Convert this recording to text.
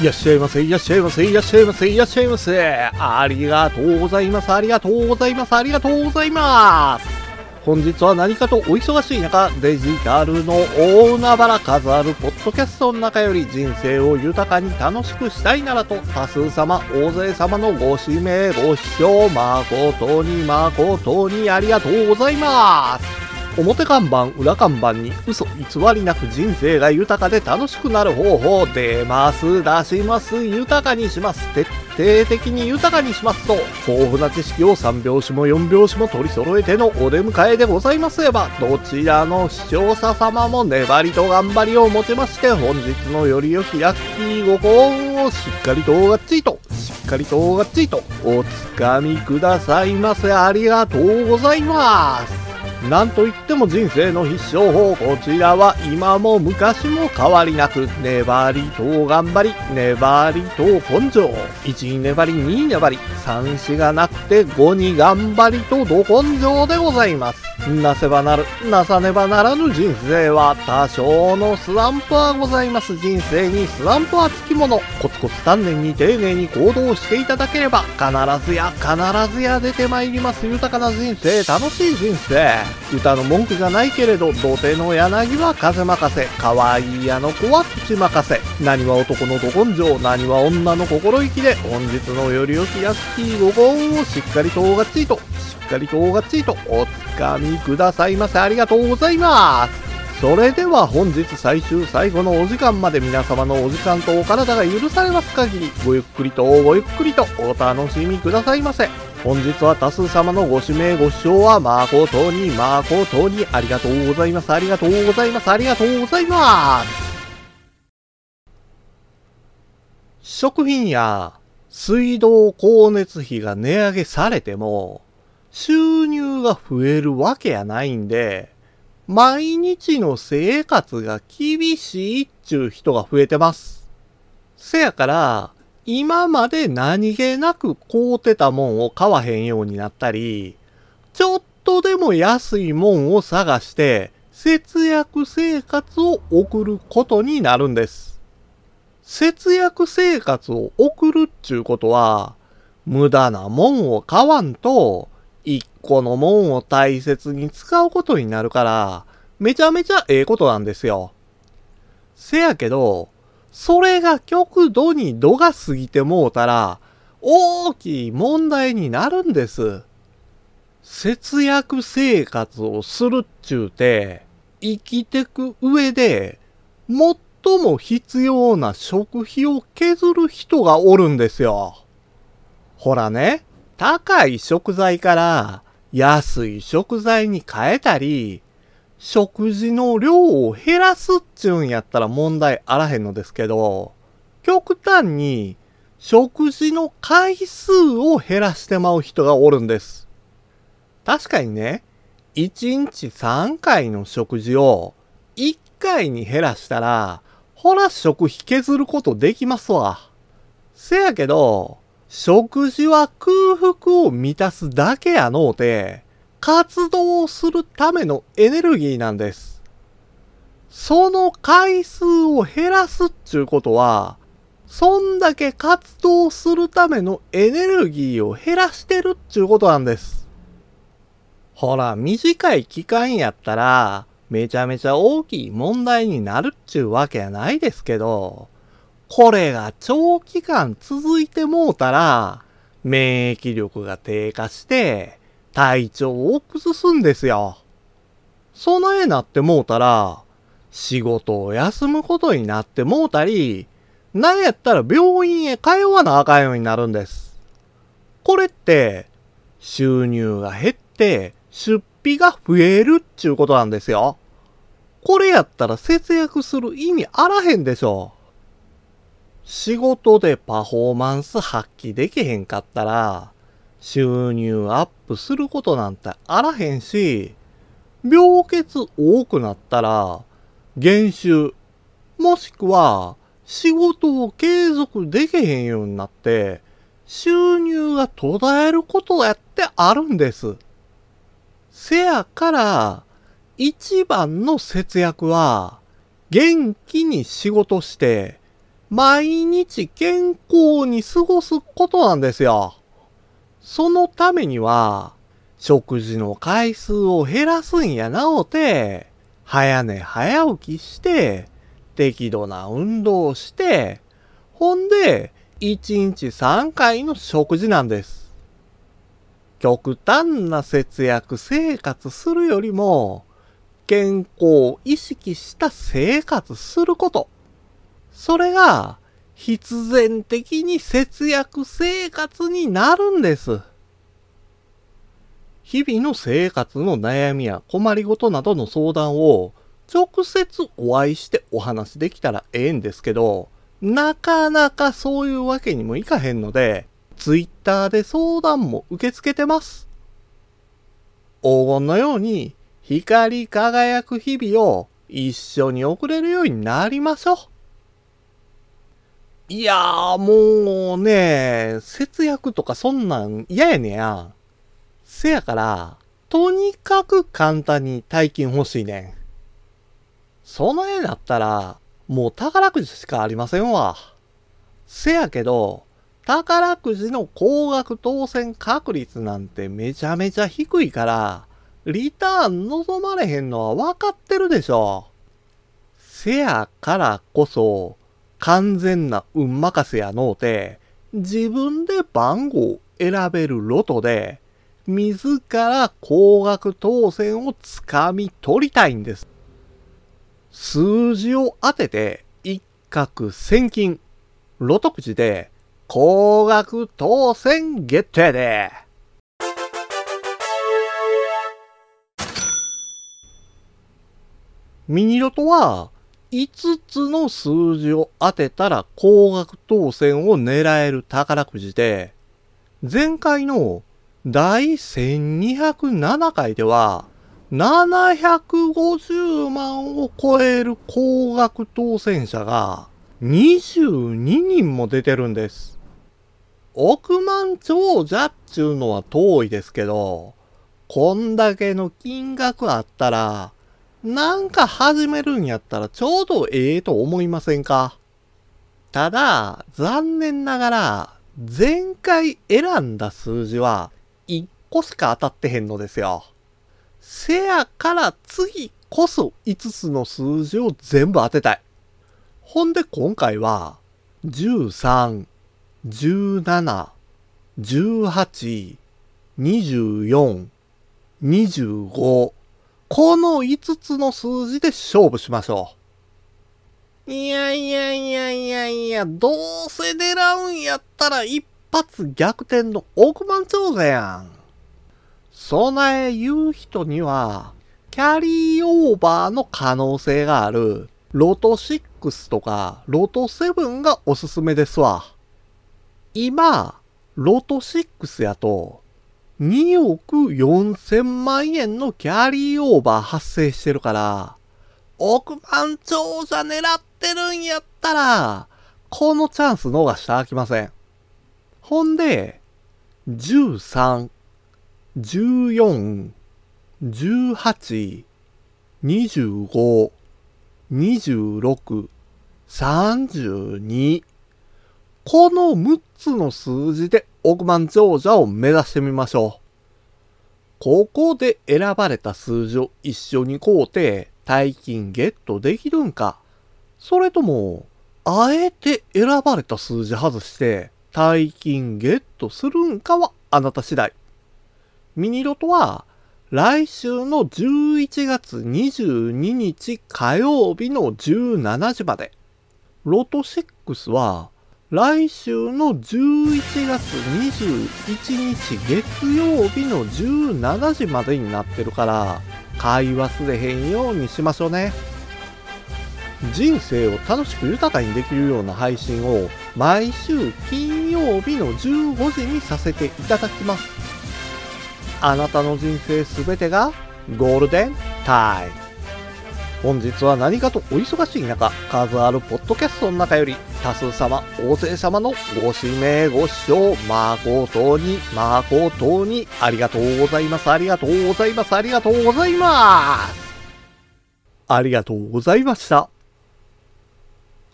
いらっしゃいませ、いらっしゃいませ、いらっしゃいませ、いらっしゃいませ。ありがとうございます、ありがとうございます、ありがとうございます。本日は何かとお忙しい中、デジタルの大海原数あるポッドキャストの中より人生を豊かに楽しくしたいならと多数様、大勢様のご指名、ご視聴誠に誠にありがとうございます。表看板、裏看板に嘘偽りなく人生が豊かで楽しくなる方法出ます、出します、豊かにします、徹底的に豊かにしますと、豊富な知識を3拍子も4拍子も取り揃えてのお出迎えでございますれば、どちらの視聴者様も粘りと頑張りをもちまして、本日のより良きラッキーご幸運をしっかりとがっちりと、しっかりとがっちりと、おつかみくださいませ。ありがとうございます。なんといっても人生の必勝法、こちらは今も昔も変わりなく、粘りと頑張り、粘りと根性。1に粘り、2に粘り、3子がなくて5に頑張りとど根性でございます。なせばなる、なさねばならぬ人生は多少のスランプはございます。人生にスランプはつきもの。コツコツ丹念に丁寧に行動していただければ、必ずや必ずや出てまいります豊かな人生、楽しい人生。歌の文句じゃないけれど、土手の柳は風任せ、可愛いあの子は口任せ。何は男のど根性、何は女の心意気で、本日のより良き安きご幸運をしっかりとおがっちりとしっかりとおがっちりとおつかみくださいませ。ありがとうございます。それでは本日最終最後のお時間まで皆様のお時間とお体が許されます限り、ごゆっくりとごゆっくりとお楽しみくださいませ。本日は多数様のご指名ご視聴は誠に誠にありがとうございます。ありがとうございます。ありがとうございます。食品や水道光熱費が値上げされても、収入が増えるわけやないんで、毎日の生活が厳しいっちゅう人が増えてます。せやから、今まで何気なく買うてたもんを買わへんようになったり、ちょっとでも安いもんを探して節約生活を送ることになるんです。節約生活を送るっちゅうことは、無駄なもんを買わんと、一個のもんを大切に使うことになるから、めちゃめちゃええことなんですよ。せやけど、それが極度に度が過ぎてもうたら、大きい問題になるんです。節約生活をするっちゅうて、生きてく上で、最も必要な食費を削る人がおるんですよ。ほらね、高い食材から安い食材に変えたり、食事の量を減らすっちゅうんやったら問題あらへんのですけど、極端に食事の回数を減らしてまう人がおるんです。確かにね、1日3回の食事を1回に減らしたら、ほら食費削ることできますわ。せやけど、食事は空腹を満たすだけやのうて、活動するためのエネルギーなんです。その回数を減らすっちゅうことは、そんだけ活動するためのエネルギーを減らしてるっちゅうことなんです。ほら、短い期間やったら、めちゃめちゃ大きい問題になるっちゅうわけやないですけど、これが長期間続いてもうたら、免疫力が低下して、体調を崩すんですよ。そないなってもうたら、仕事を休むことになってもうたり、なんやったら病院へ通わなあかんようになるんです。これって、収入が減って出費が増えるっちゅうことなんですよ。これやったら節約する意味あらへんでしょ。仕事でパフォーマンス発揮できへんかったら、収入アップすることなんてあらへんし、病欠多くなったら、減収、もしくは仕事を継続できへんようになって、収入が途絶えることやってあるんです。せやから、一番の節約は、元気に仕事して、毎日健康に過ごすことなんですよ。そのためには、食事の回数を減らすんやなおて、早寝早起きして、適度な運動をして、ほんで、1日3回の食事なんです。極端な節約生活するよりも、健康を意識した生活すること。それが、必然的に節約生活になるんです。日々の生活の悩みや困りごとなどの相談を直接お会いしてお話できたらええんですけど、なかなかそういうわけにもいかへんので、ツイッターで相談も受け付けてます。黄金のように光り輝く日々を一緒に送れるようになりましょう。いやーもうね、節約とかそんなん嫌やねや。せやから、とにかく簡単に大金欲しいねん。その絵だったら、もう宝くじしかありませんわ。せやけど、宝くじの高額当選確率なんてめちゃめちゃ低いから、リターン望まれへんのは分かってるでしょ。せやからこそ、完全な運任せやのうて、自分で番号選べるロトで、自ら高額当選をつかみ取りたいんです。数字を当てて一攫千金、ロトくじで高額当選ゲットやで。ミニロトは5つの数字を当てたら高額当選を狙える宝くじで、前回の第1207回では、750万を超える高額当選者が22人も出てるんです。億万長者っちゅうのは遠いですけど、こんだけの金額あったら、なんか始めるんやったらちょうどええと思いませんか？ただ、残念ながら、前回選んだ数字は1個しか当たってへんのですよ。せやから次こそ5つの数字を全部当てたい。ほんで今回は、13、17、18、24、25、この5つの数字で勝負しましょう。いやいやいやいやいや、どうせ狙うんやったら一発逆転の億万長者やん。備え言う人には、キャリーオーバーの可能性がある、ロト6とかロト7がおすすめですわ。今、ロト6やと、2億4000万円のキャリーオーバー発生してるから、億万長者狙ってるんやったら、このチャンス逃してあきません。ほんで、13、14、18、25、26、32、この6つの数字で億万長者を目指してみましょう。ここで選ばれた数字を一緒に買うて大金ゲットできるんかそれとも、あえて選ばれた数字外して大金ゲットするんかはあなた次第。ミニロトは来週の11月22日火曜日の17時まで。ロト6は来週の11月21日月曜日の17時までになってるから買い忘れへんようにしましょうね。人生を楽しく豊かにできるような配信を毎週金曜日の15時にさせていただきます。あなたの人生すべてがゴールデンタイム。本日は何かとお忙しい中、数あるポッドキャストの中より、多数様、大勢様のご指名ご視聴、誠に、誠に、ありがとうございます、ありがとうございます、ありがとうございます。ありがとうございました。